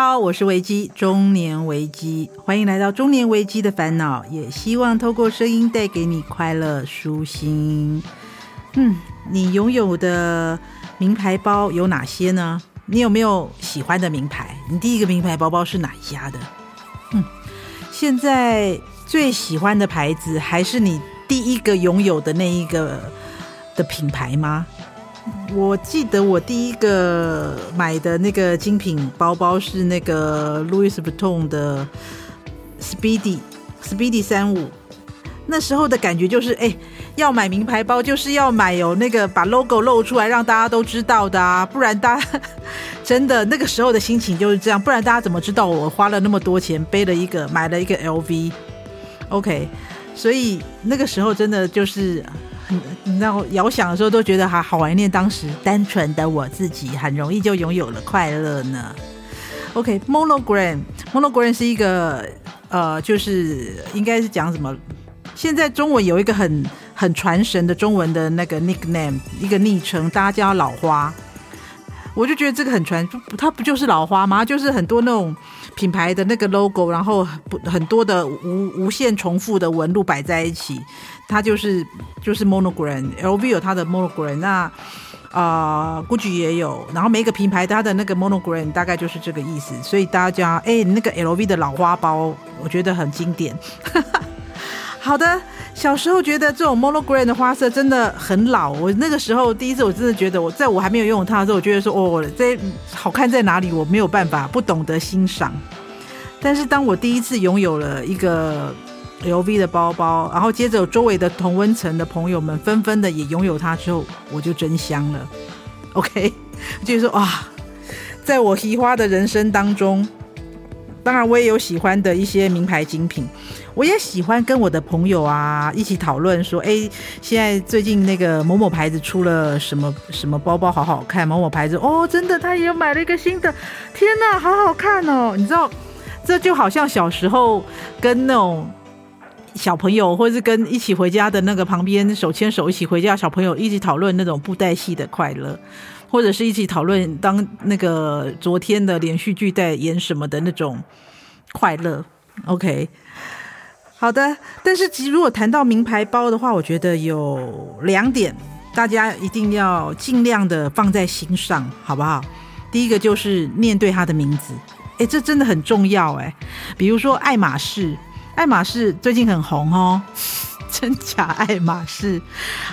好，我是维基，中年维基，欢迎来到中年维基的烦恼，也希望透过声音带给你快乐舒心。嗯，你拥有的名牌包有哪些呢？你有没有喜欢的名牌？你第一个名牌包包是哪一家的？嗯，现在最喜欢的牌子还是你第一个拥有的那一个的品牌吗？我记得我第一个买的那个精品包包是那个 Louis Vuitton 的 Speedy Speedy 三五，那时候的感觉就是，哎，要买名牌包就是要买有那个把 logo 露出来让大家都知道的啊，不然大家 真的那个时候的心情就是这样，不然大家怎么知道我花了那么多钱背了一个买了一个 LV？OK，所以那个时候真的就是。你知道，遥想的时候都觉得还好怀念当时单纯的我自己，很容易就拥有了快乐呢。OK，Monogram，Monogram 是一个呃，就是应该是讲什么？现在中文有一个很很传神的中文的那个 nickname，一个昵称，大家叫老花。我就觉得这个很传，它不就是老花吗？就是很多那种品牌的那个 logo，然后不很多的无无限重复的纹路摆在一起。它就是就是 monogram，LV 有它的 monogram，那啊、呃、，GUCCI 也有，然后每一个品牌它的那个 monogram 大概就是这个意思，所以大家，哎，那个 LV 的老花包，我觉得很经典。好的，小时候觉得这种 monogram 的花色真的很老，我那个时候第一次我真的觉得，我在我还没有拥有它的时候，我觉得说，哦，这好看在哪里？我没有办法，不懂得欣赏。但是当我第一次拥有了一个。LV 的包包，然后接着周围的同温层的朋友们纷纷的也拥有它之后，我就真香了。OK，就是说哇，在我奇花的人生当中，当然我也有喜欢的一些名牌精品，我也喜欢跟我的朋友啊一起讨论说，哎，现在最近那个某某牌子出了什么什么包包，好好看。某某牌子哦，真的，他也买了一个新的，天哪，好好看哦！你知道，这就好像小时候跟那种。小朋友，或是跟一起回家的那个旁边手牵手一起回家，小朋友一起讨论那种布袋戏的快乐，或者是一起讨论当那个昨天的连续剧在演什么的那种快乐。OK，好的。但是其实如果谈到名牌包的话，我觉得有两点，大家一定要尽量的放在心上，好不好？第一个就是念对它的名字，诶，这真的很重要诶，比如说爱马仕。爱马仕最近很红哦，真假爱马仕。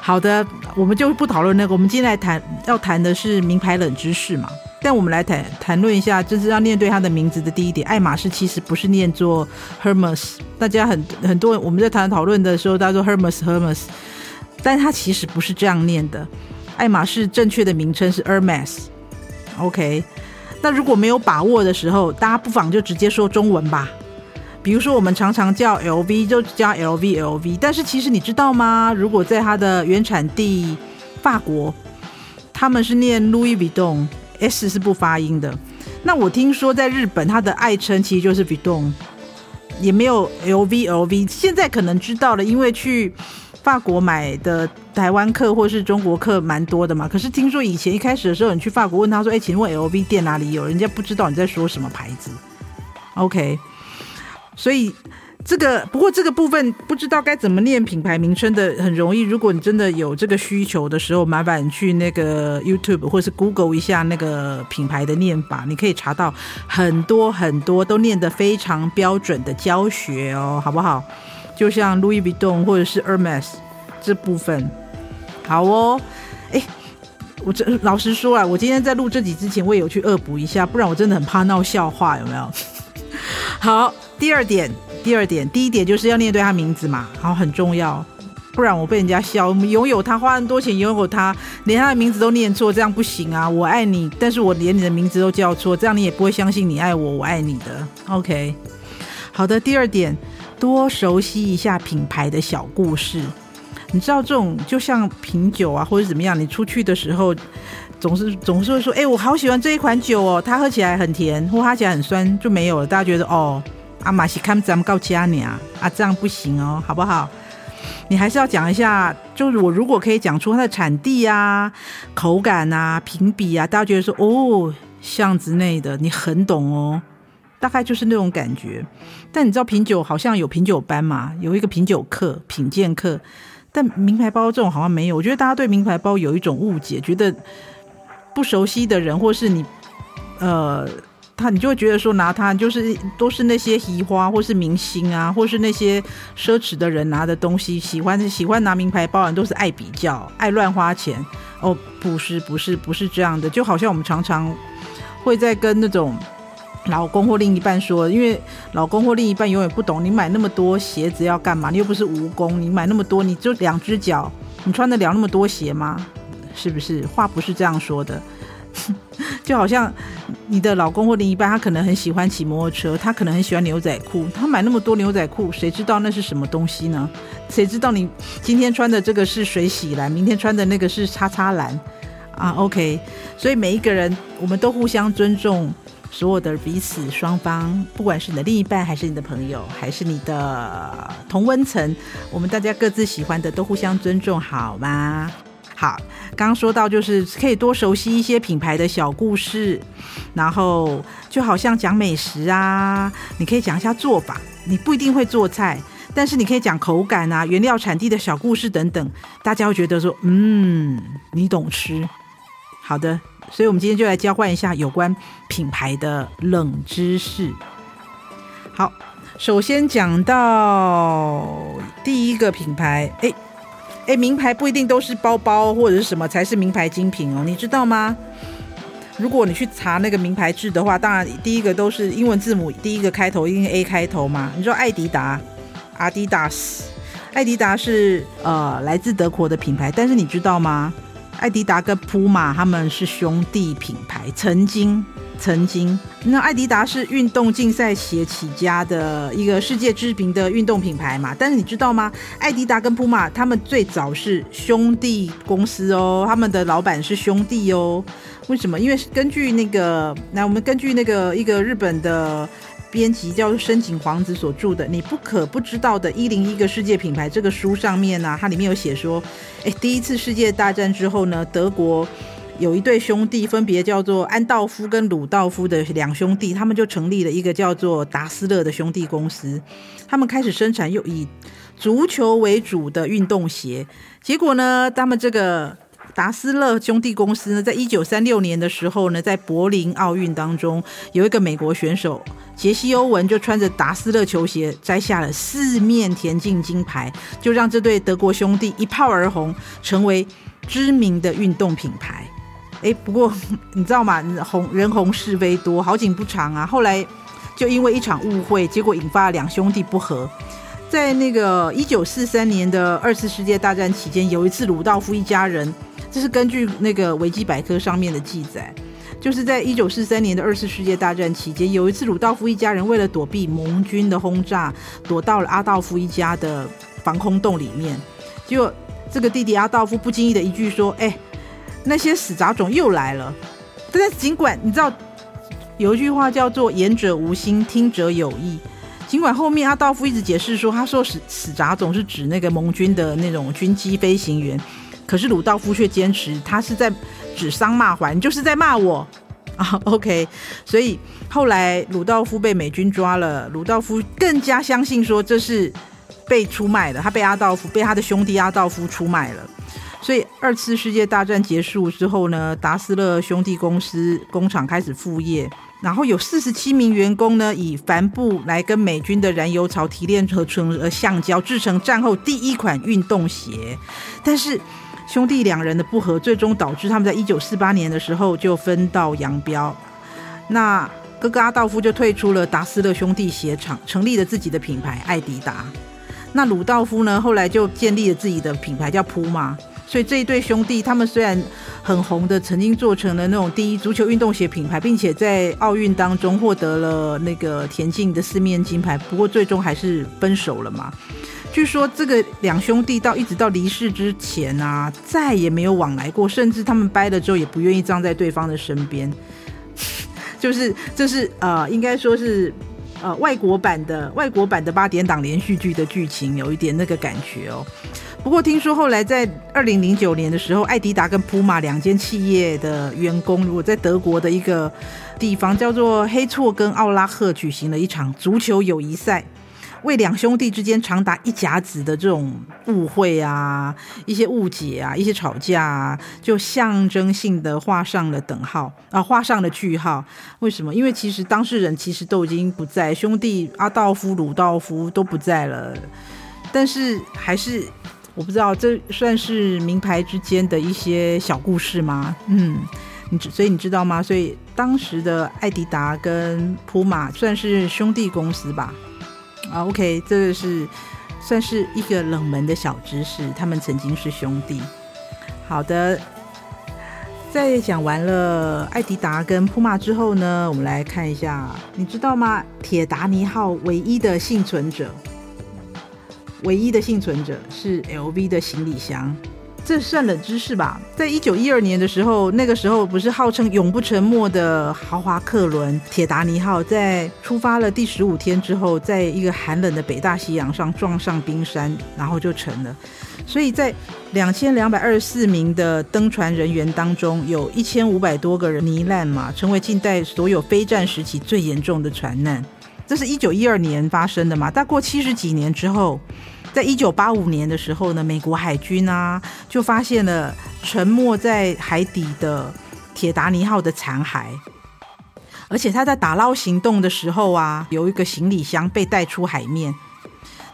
好的，我们就不讨论那个。我们今天来谈，要谈的是名牌冷知识嘛。但我们来谈谈论一下，就是要念对它的名字的第一点。爱马仕其实不是念作 Hermes，大家很很多我们在谈讨论的时候，大家说 Hermes Hermes，但它其实不是这样念的。爱马仕正确的名称是 Hermes。OK，那如果没有把握的时候，大家不妨就直接说中文吧。比如说，我们常常叫 LV，就叫 LV LV。但是其实你知道吗？如果在它的原产地法国，他们是念 Louis Vuitton S 是不发音的。那我听说在日本，它的爱称其实就是 Vidon，也没有 LV LV。现在可能知道了，因为去法国买的台湾客或是中国客蛮多的嘛。可是听说以前一开始的时候，你去法国问他说：“哎，请问 LV 店哪里有？”人家不知道你在说什么牌子。OK。所以这个不过这个部分不知道该怎么念品牌名称的很容易。如果你真的有这个需求的时候，麻烦去那个 YouTube 或是 Google 一下那个品牌的念法，你可以查到很多很多都念得非常标准的教学哦，好不好？就像 Louis Vuitton 或者是 Hermes 这部分，好哦。哎，我这老实说啊，我今天在录这集之前，我也有去恶补一下，不然我真的很怕闹笑话，有没有？好。第二点，第二点，第一点就是要念对他名字嘛，好，很重要，不然我被人家笑。我们拥有他，花很多钱拥有他，连他的名字都念错，这样不行啊！我爱你，但是我连你的名字都叫错，这样你也不会相信你爱我，我爱你的。OK，好的。第二点，多熟悉一下品牌的小故事。你知道这种就像品酒啊，或者怎么样，你出去的时候总是总是会说，哎，我好喜欢这一款酒哦，它喝起来很甜，或喝起来很酸，就没有了。大家觉得哦。阿玛西看咱们告家你啊，啊这样不行哦，好不好？你还是要讲一下，就是我如果可以讲出它的产地啊、口感啊、评比啊，大家觉得说哦，巷子内的，你很懂哦，大概就是那种感觉。但你知道品酒好像有品酒班嘛，有一个品酒课、品鉴课，但名牌包这种好像没有。我觉得大家对名牌包有一种误解，觉得不熟悉的人或是你，呃。他你就会觉得说拿它就是都是那些移花或是明星啊，或是那些奢侈的人拿的东西，喜欢喜欢拿名牌包人都是爱比较、爱乱花钱。哦，不是不是不是这样的，就好像我们常常会在跟那种老公或另一半说，因为老公或另一半永远不懂你买那么多鞋子要干嘛，你又不是蜈蚣，你买那么多你就两只脚，你穿得了那么多鞋吗？是不是？话不是这样说的。就好像你的老公或另一半，他可能很喜欢骑摩托车，他可能很喜欢牛仔裤，他买那么多牛仔裤，谁知道那是什么东西呢？谁知道你今天穿的这个是水洗蓝，明天穿的那个是叉叉蓝啊？OK，所以每一个人，我们都互相尊重所有的彼此双方，不管是你的另一半，还是你的朋友，还是你的同温层，我们大家各自喜欢的都互相尊重，好吗？好，刚刚说到就是可以多熟悉一些品牌的小故事，然后就好像讲美食啊，你可以讲一下做法，你不一定会做菜，但是你可以讲口感啊、原料产地的小故事等等，大家会觉得说，嗯，你懂吃。好的，所以我们今天就来交换一下有关品牌的冷知识。好，首先讲到第一个品牌，哎。哎，名牌不一定都是包包或者是什么才是名牌精品哦，你知道吗？如果你去查那个名牌制的话，当然第一个都是英文字母，第一个开头一定 A 开头嘛。你知道爱迪达阿迪达斯，艾迪达是呃来自德国的品牌，但是你知道吗？爱迪达跟普马他们是兄弟品牌，曾经。曾经，那艾迪达是运动竞赛鞋起家的一个世界知名的运动品牌嘛？但是你知道吗？艾迪达跟普马他们最早是兄弟公司哦，他们的老板是兄弟哦。为什么？因为根据那个，那我们根据那个一个日本的编辑叫深井皇子所著的《你不可不知道的一零一个世界品牌》这个书上面呢、它里面有写说，哎，第一次世界大战之后呢，德国。有一对兄弟，分别叫做安道夫跟鲁道夫的两兄弟，他们就成立了一个叫做达斯勒的兄弟公司。他们开始生产又以足球为主的运动鞋。结果呢，他们这个达斯勒兄弟公司呢，在一九三六年的时候呢，在柏林奥运当中，有一个美国选手杰西·欧文就穿着达斯勒球鞋摘下了四面田径金牌，就让这对德国兄弟一炮而红，成为知名的运动品牌。哎，不过你知道吗？红人红是非多，好景不长啊。后来就因为一场误会，结果引发了两兄弟不和。在那个一九四三年的二次世界大战期间，有一次鲁道夫一家人，这是根据那个维基百科上面的记载，就是在一九四三年的二次世界大战期间，有一次鲁道夫一家人为了躲避盟军的轰炸，躲到了阿道夫一家的防空洞里面。结果这个弟弟阿道夫不经意的一句说：“哎。”那些死杂种又来了，但是尽管你知道有一句话叫做“言者无心，听者有意”，尽管后面阿道夫一直解释说他说死死杂种是指那个盟军的那种军机飞行员，可是鲁道夫却坚持他是在指桑骂槐，就是在骂我 啊。OK，所以后来鲁道夫被美军抓了，鲁道夫更加相信说这是被出卖的，他被阿道夫被他的兄弟阿道夫出卖了。二次世界大战结束之后呢，达斯勒兄弟公司工厂开始复业，然后有四十七名员工呢，以帆布来跟美军的燃油槽提炼合成呃橡胶，制成战后第一款运动鞋。但是兄弟两人的不和，最终导致他们在一九四八年的时候就分道扬镳。那哥哥阿道夫就退出了达斯勒兄弟鞋厂，成立了自己的品牌艾迪达。那鲁道夫呢，后来就建立了自己的品牌叫普马。所以这一对兄弟，他们虽然很红的，曾经做成了那种第一足球运动鞋品牌，并且在奥运当中获得了那个田径的四面金牌，不过最终还是分手了嘛。据说这个两兄弟到一直到离世之前啊，再也没有往来过，甚至他们掰了之后也不愿意葬在对方的身边。就是这是呃，应该说是呃外国版的外国版的八点档连续剧的剧情，有一点那个感觉哦。不过听说后来在二零零九年的时候，艾迪达跟普马两间企业的员工，如果在德国的一个地方叫做黑错跟奥拉赫举行了一场足球友谊赛。为两兄弟之间长达一甲子的这种误会啊、一些误解啊、一些吵架啊，就象征性的画上了等号啊，画上了句号。为什么？因为其实当事人其实都已经不在，兄弟阿道夫、鲁道夫都不在了。但是还是我不知道，这算是名牌之间的一些小故事吗？嗯，你知所以你知道吗？所以当时的爱迪达跟普马算是兄弟公司吧。啊，OK，这个是算是一个冷门的小知识，他们曾经是兄弟。好的，在讲完了爱迪达跟普马之后呢，我们来看一下，你知道吗？铁达尼号唯一的幸存者，唯一的幸存者是 LV 的行李箱。这算冷知识吧？在一九一二年的时候，那个时候不是号称永不沉没的豪华客轮铁达尼号，在出发了第十五天之后，在一个寒冷的北大西洋上撞上冰山，然后就沉了。所以在两千两百二十四名的登船人员当中，有一千五百多个人罹难嘛，成为近代所有非战时期最严重的船难。这是一九一二年发生的嘛？大过七十几年之后。在一九八五年的时候呢，美国海军啊就发现了沉没在海底的铁达尼号的残骸，而且他在打捞行动的时候啊，有一个行李箱被带出海面。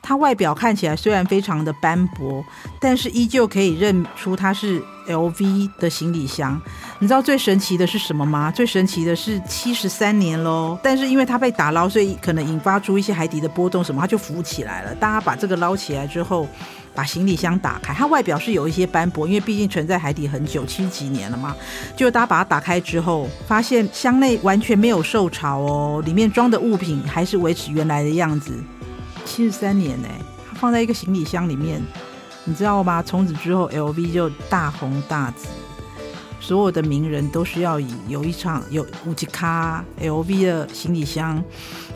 它外表看起来虽然非常的斑驳，但是依旧可以认出它是 LV 的行李箱。你知道最神奇的是什么吗？最神奇的是七十三年喽，但是因为它被打捞，所以可能引发出一些海底的波动，什么它就浮起来了。大家把这个捞起来之后，把行李箱打开，它外表是有一些斑驳，因为毕竟沉在海底很久，七十几年了嘛。就大家把它打开之后，发现箱内完全没有受潮哦，里面装的物品还是维持原来的样子。七十三年呢，放在一个行李箱里面，你知道吗？从此之后，LV 就大红大紫，所有的名人都需要以有一场有五级卡 LV 的行李箱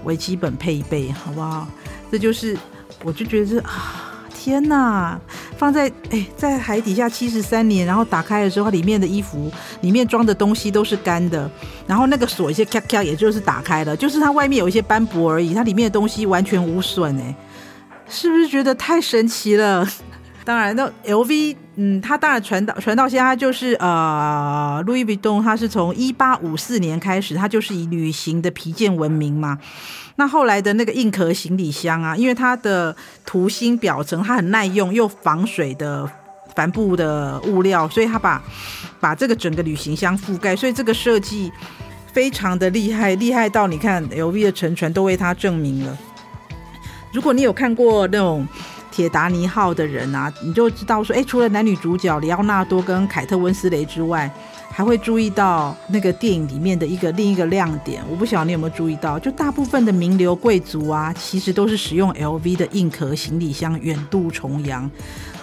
为基本配备，好不好？这就是，我就觉得是啊。天呐，放在哎，在海底下七十三年，然后打开的时候，里面的衣服里面装的东西都是干的，然后那个锁一些咔咔，也就是打开了，就是它外面有一些斑驳而已，它里面的东西完全无损哎，是不是觉得太神奇了？当然，那 LV，嗯，它当然传到传到现在，他就是呃，Louis Vuitton，它是从一八五四年开始，它就是以旅行的皮件闻名嘛。那后来的那个硬壳行李箱啊，因为它的涂心表层它很耐用又防水的帆布的物料，所以它把把这个整个旅行箱覆盖，所以这个设计非常的厉害，厉害到你看 LV 的沉船都为它证明了。如果你有看过那种铁达尼号的人啊，你就知道说，哎，除了男女主角里奥纳多跟凯特温斯雷之外。还会注意到那个电影里面的一个另一个亮点，我不晓得你有没有注意到，就大部分的名流贵族啊，其实都是使用 LV 的硬壳行李箱远渡重洋。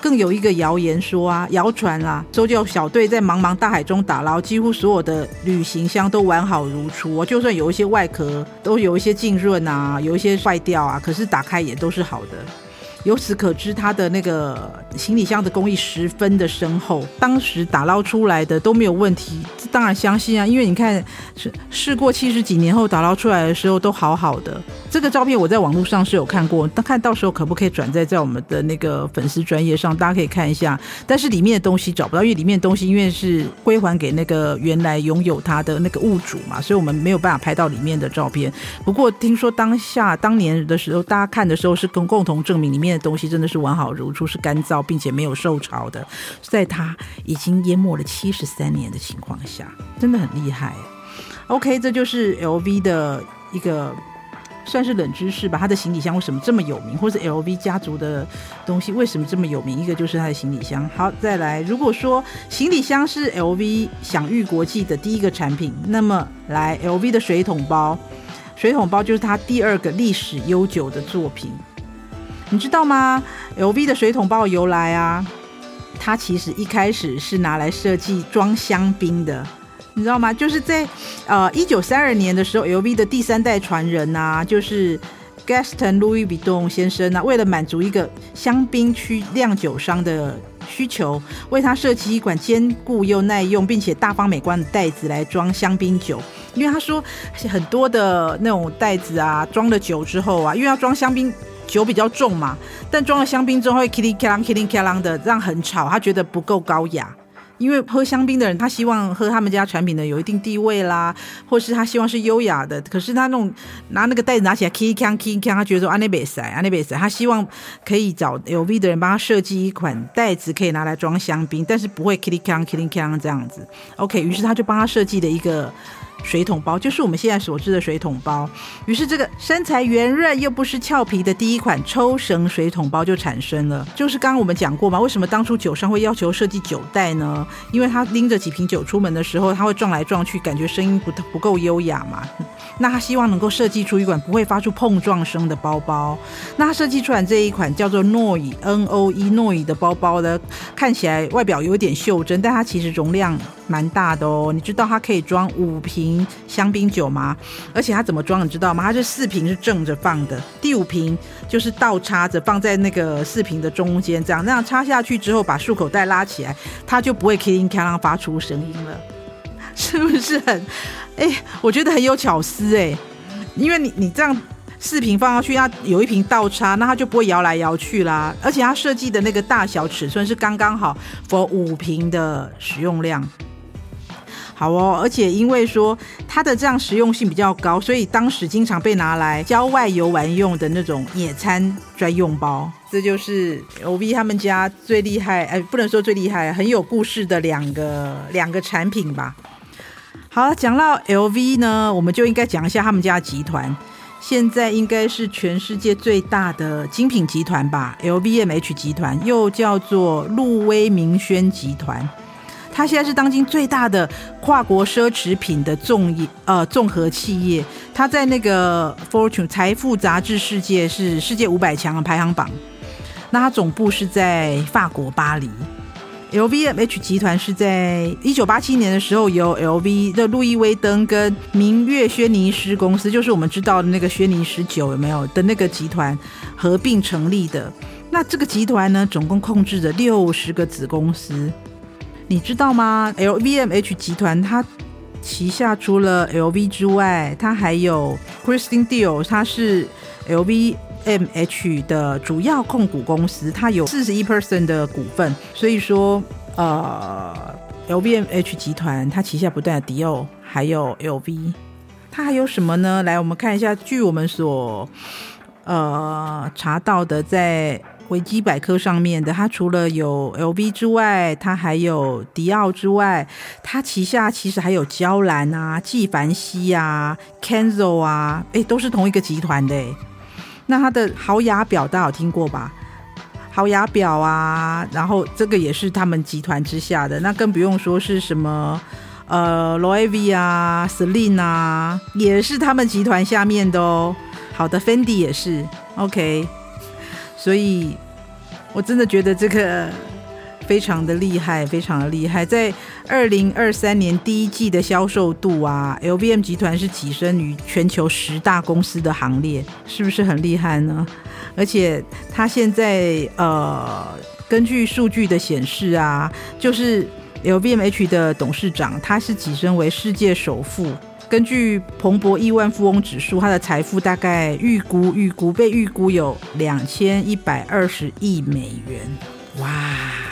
更有一个谣言说啊，谣传啊，搜救小队在茫茫大海中打捞，几乎所有的旅行箱都完好如初，就算有一些外壳都有一些浸润啊，有一些坏掉啊，可是打开也都是好的。由此可知，它的那个行李箱的工艺十分的深厚，当时打捞出来的都没有问题。这当然相信啊，因为你看，是事过七十几年后打捞出来的时候都好好的。这个照片我在网络上是有看过，但看到时候可不可以转载在我们的那个粉丝专业上，大家可以看一下。但是里面的东西找不到，因为里面的东西因为是归还给那个原来拥有它的那个物主嘛，所以我们没有办法拍到里面的照片。不过听说当下当年的时候，大家看的时候是跟共同证明里面。东西真的是完好如初，是干燥并且没有受潮的，在它已经淹没了七十三年的情况下，真的很厉害。OK，这就是 LV 的一个算是冷知识吧。它的行李箱为什么这么有名，或是 LV 家族的东西为什么这么有名？一个就是它的行李箱。好，再来，如果说行李箱是 LV 享誉国际的第一个产品，那么来 LV 的水桶包，水桶包就是它第二个历史悠久的作品。你知道吗？LV 的水桶包由来啊，它其实一开始是拿来设计装香槟的，你知道吗？就是在呃一九三二年的时候，LV 的第三代传人啊，就是 Gaston Louis Vuitton 先生呢、啊，为了满足一个香槟区酿酒商的需求，为他设计一款坚固又耐用，并且大方美观的袋子来装香槟酒。因为他说很多的那种袋子啊，装了酒之后啊，因为要装香槟酒比较重嘛，但装了香槟之后会 kili kalang kili kalang 的，这样很吵，他觉得不够高雅。因为喝香槟的人，他希望喝他们家产品的有一定地位啦，或是他希望是优雅的。可是他那种拿那个袋子拿起来，key can key can，他觉得说安内贝塞安内贝塞，他希望可以找 LV 的人帮他设计一款袋子，可以拿来装香槟，但是不会 key can key can 这样子。OK，于是他就帮他设计了一个。水桶包就是我们现在所知的水桶包，于是这个身材圆润又不失俏皮的第一款抽绳水桶包就产生了。就是刚刚我们讲过嘛，为什么当初酒商会要求设计酒袋呢？因为他拎着几瓶酒出门的时候，他会撞来撞去，感觉声音不不够优雅嘛。那他希望能够设计出一款不会发出碰撞声的包包。那他设计出来这一款叫做诺伊 N O E 诺伊的包包呢，看起来外表有点袖珍，但它其实容量蛮大的哦。你知道它可以装五瓶香槟酒吗？而且它怎么装，你知道吗？它是四瓶是正着放的，第五瓶就是倒插着放在那个四瓶的中间，这样那样插下去之后，把束口袋拉起来，它就不会咔铃咔啷发出声音了，是不是很？哎、我觉得很有巧思哎，因为你你这样四瓶放上去，它有一瓶倒插，那它就不会摇来摇去啦。而且它设计的那个大小尺寸是刚刚好，for 五瓶的使用量。好哦，而且因为说它的这样实用性比较高，所以当时经常被拿来郊外游玩用的那种野餐专用包。这就是 LV 他们家最厉害，哎，不能说最厉害，很有故事的两个两个产品吧。好，讲到 LV 呢，我们就应该讲一下他们家集团。现在应该是全世界最大的精品集团吧，LVMH 集团又叫做路威明轩集团。它现在是当今最大的跨国奢侈品的综业呃综合企业。它在那个 Fortune 财富杂志世界是世界五百强的排行榜。那它总部是在法国巴黎。LVMH 集团是在一九八七年的时候，由 LV 的路易威登跟明月轩尼诗公司，就是我们知道的那个轩尼诗酒有没有的那个集团合并成立的。那这个集团呢，总共控制着六十个子公司，你知道吗？LVMH 集团它旗下除了 LV 之外，它还有 Christian Dior，它是 LV。M H 的主要控股公司，它有四十一 percent 的股份，所以说，呃，L V M H 集团它旗下不但有迪奥，还有 L V，它还有什么呢？来，我们看一下，据我们所呃查到的，在维基百科上面的，它除了有 L V 之外，它还有迪奥之外，它旗下其实还有娇兰啊、纪梵希啊、Kenzo 啊，哎，都是同一个集团的。那它的豪雅表大家有听过吧？豪雅表啊，然后这个也是他们集团之下的，那更不用说是什么呃，Loewe 啊，Celine 啊，也是他们集团下面的哦。好的，Fendi 也是，OK。所以我真的觉得这个。非常的厉害，非常的厉害。在二零二三年第一季的销售度啊，LVM 集团是跻身于全球十大公司的行列，是不是很厉害呢？而且它现在呃，根据数据的显示啊，就是 LVMH 的董事长，他是跻身为世界首富。根据彭博亿万富翁指数，他的财富大概预估预估被预估有两千一百二十亿美元，哇！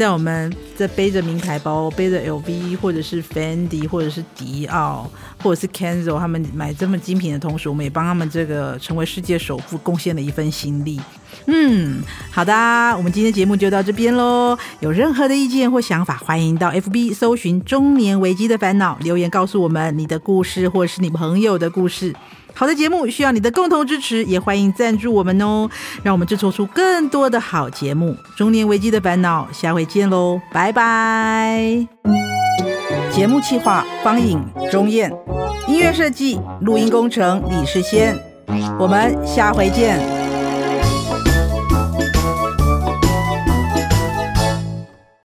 在我们这背着名牌包，背着 LV 或者是 Fendi 或者是迪奥或者是 Kenzo，他们买这么精品的同时，我们也帮他们这个成为世界首富贡献了一份心力。嗯，好的，我们今天节目就到这边喽。有任何的意见或想法，欢迎到 FB 搜寻“中年危机的烦恼”，留言告诉我们你的故事或是你朋友的故事。好的节目需要你的共同支持，也欢迎赞助我们哦，让我们制作出更多的好节目。中年危机的烦恼，下回见喽，拜拜。节目企划方颖、钟燕，音乐设计、录音工程李世先，我们下回见。